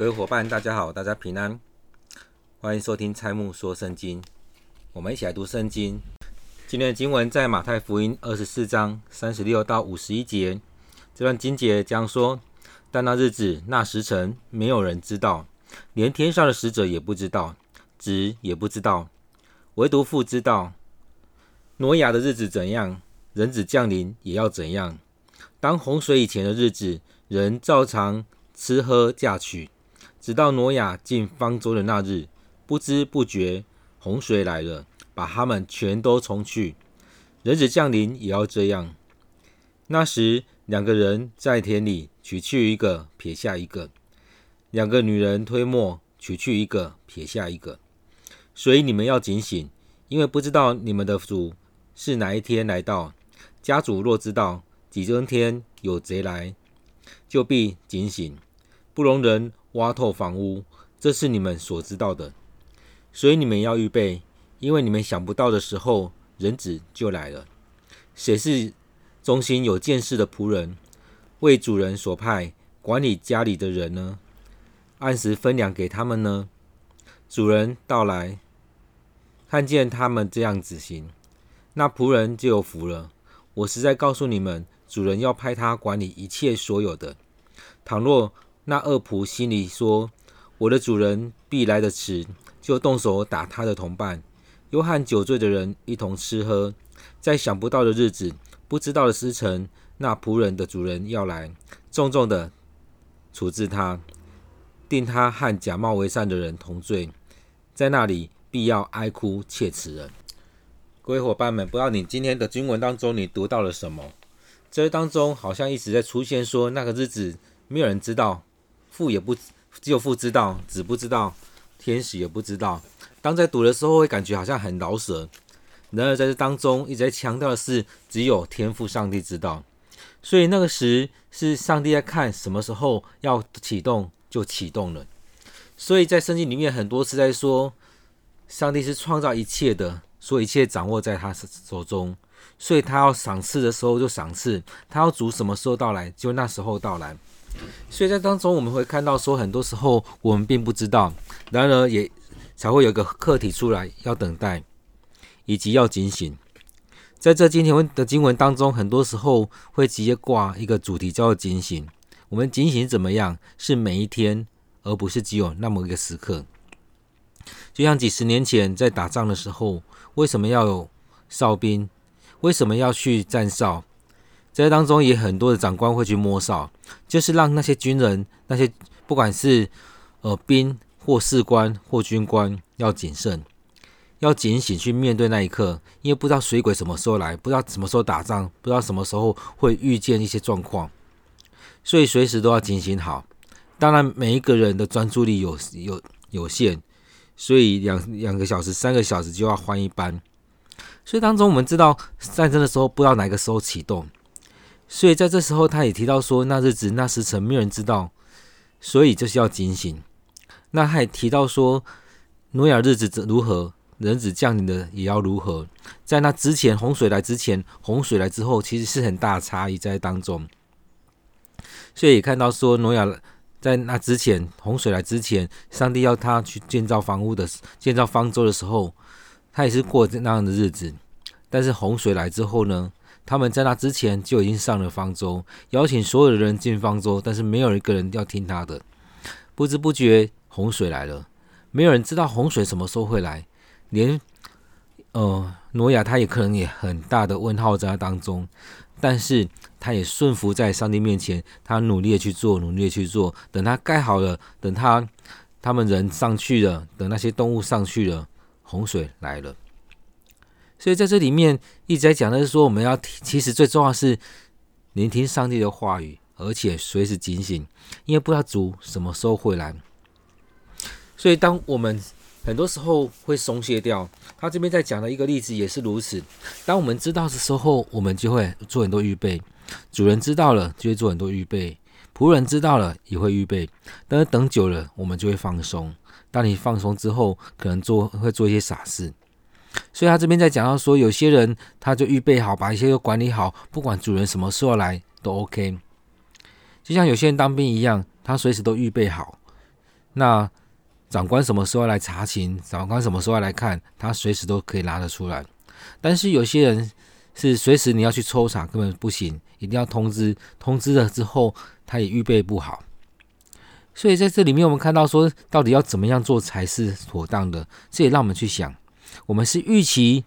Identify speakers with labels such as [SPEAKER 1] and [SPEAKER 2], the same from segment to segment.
[SPEAKER 1] 各位伙伴，大家好，大家平安，欢迎收听蔡木说圣经。我们一起来读圣经。今天的经文在马太福音二十四章三十六到五十一节。这段经节将说：但那日子、那时辰，没有人知道，连天上的使者也不知道，子也不知道，唯独父知道。挪亚的日子怎样，人子降临也要怎样。当洪水以前的日子，人照常吃喝嫁娶。直到挪亚进方舟的那日，不知不觉洪水来了，把他们全都冲去。人子降临也要这样。那时，两个人在田里取去一个，撇下一个；两个女人推磨，取去一个，撇下一个。所以你们要警醒，因为不知道你们的主是哪一天来到。家主若知道几更天有贼来，就必警醒，不容人挖透房屋，这是你们所知道的，所以你们要预备，因为你们想不到的时候，人子就来了。谁是忠心有见识的仆人，为主人所派管理家里的人呢？按时分粮给他们呢？主人到来，看见他们这样子行，那仆人就有福了。我实在告诉你们，主人要派他管理一切所有的。倘若那恶仆心里说：“我的主人必来得迟”，就动手打他的同伴，又和酒醉的人一同吃喝。在想不到的日子、不知道的时辰，那仆人的主人要来，重重的处置他，定他和假冒为善的人同罪。在那里必要哀哭切齿人。各位伙伴们，不知道你今天的经文当中你读到了什么？这当中好像一直在出现说那个日子没有人知道。父也不只有父知道，子不知道，天使也不知道。当在读的时候，会感觉好像很饶舌。然而在这当中，一直在强调的是，只有天父上帝知道。所以那个时是上帝在看什么时候要启动就启动了。所以在圣经里面很多次在说，上帝是创造一切的，所以一切掌握在他手中。所以他要赏赐的时候就赏赐，他要主什么时候到来就那时候到来。所以在当中，我们会看到说，很多时候我们并不知道，然而也才会有一个课题出来，要等待，以及要警醒。在这今天的经文当中，很多时候会直接挂一个主题叫做警醒。我们警醒怎么样？是每一天，而不是只有那么一个时刻。就像几十年前在打仗的时候，为什么要有哨兵？为什么要去站哨？在当中也很多的长官会去摸哨，就是让那些军人、那些不管是呃兵或士官或军官要谨慎，要警醒去面对那一刻，因为不知道水鬼什么时候来，不知道什么时候打仗，不知道什么时候会遇见一些状况，所以随时都要警醒好。当然，每一个人的专注力有有有限，所以两两个小时、三个小时就要换一班。所以当中我们知道战争的时候，不知道哪个时候启动。所以在这时候，他也提到说，那日子、那时辰，没有人知道，所以就是要警醒。那他也提到说，挪亚日子如何，人子降临的也要如何。在那之前，洪水来之前，洪水来之后，其实是很大差异在当中。所以也看到说，挪亚在那之前，洪水来之前，上帝要他去建造房屋的、建造方舟的时候，他也是过那样的日子。但是洪水来之后呢？他们在那之前就已经上了方舟，邀请所有的人进方舟，但是没有一个人要听他的。不知不觉洪水来了，没有人知道洪水什么时候会来，连呃挪亚他也可能也很大的问号在他当中，但是他也顺服在上帝面前，他努力的去做，努力的去做。等他盖好了，等他他们人上去了，等那些动物上去了，洪水来了。所以在这里面一直在讲的是说，我们要其实最重要是聆听上帝的话语，而且随时警醒，因为不知道主什么时候会来。所以当我们很多时候会松懈掉，他这边在讲的一个例子也是如此。当我们知道的时候，我们就会做很多预备；主人知道了，就会做很多预备；仆人知道了，也会预备。但是等久了，我们就会放松。当你放松之后，可能做会做一些傻事。所以他这边在讲到说，有些人他就预备好，把一些都管理好，不管主人什么时候来都 OK。就像有些人当兵一样，他随时都预备好，那长官什么时候来查勤，长官什么时候来看，他随时都可以拿得出来。但是有些人是随时你要去抽查，根本不行，一定要通知，通知了之后他也预备不好。所以在这里面，我们看到说，到底要怎么样做才是妥当的？这也让我们去想，我们是预期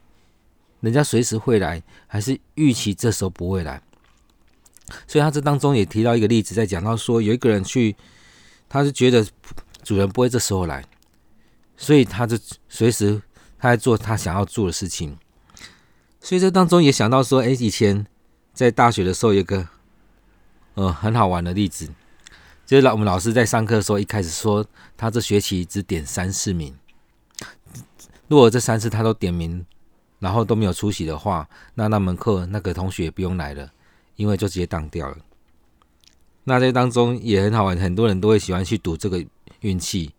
[SPEAKER 1] 人家随时会来，还是预期这时候不会来？所以他这当中也提到一个例子，在讲到说，有一个人去，他是觉得主人不会这时候来，所以他就随时他在做他想要做的事情。所以这当中也想到说，哎，以前在大学的时候有个呃很好玩的例子，就是老我们老师在上课的时候，一开始说他这学期只点三四名，如果这三次他都点名，然后都没有出席的话，那那门课那个同学也不用来了，因为就直接当掉了。那这当中也很好玩，很多人都会喜欢去赌这个运气，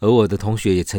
[SPEAKER 1] 而我的同学也曾经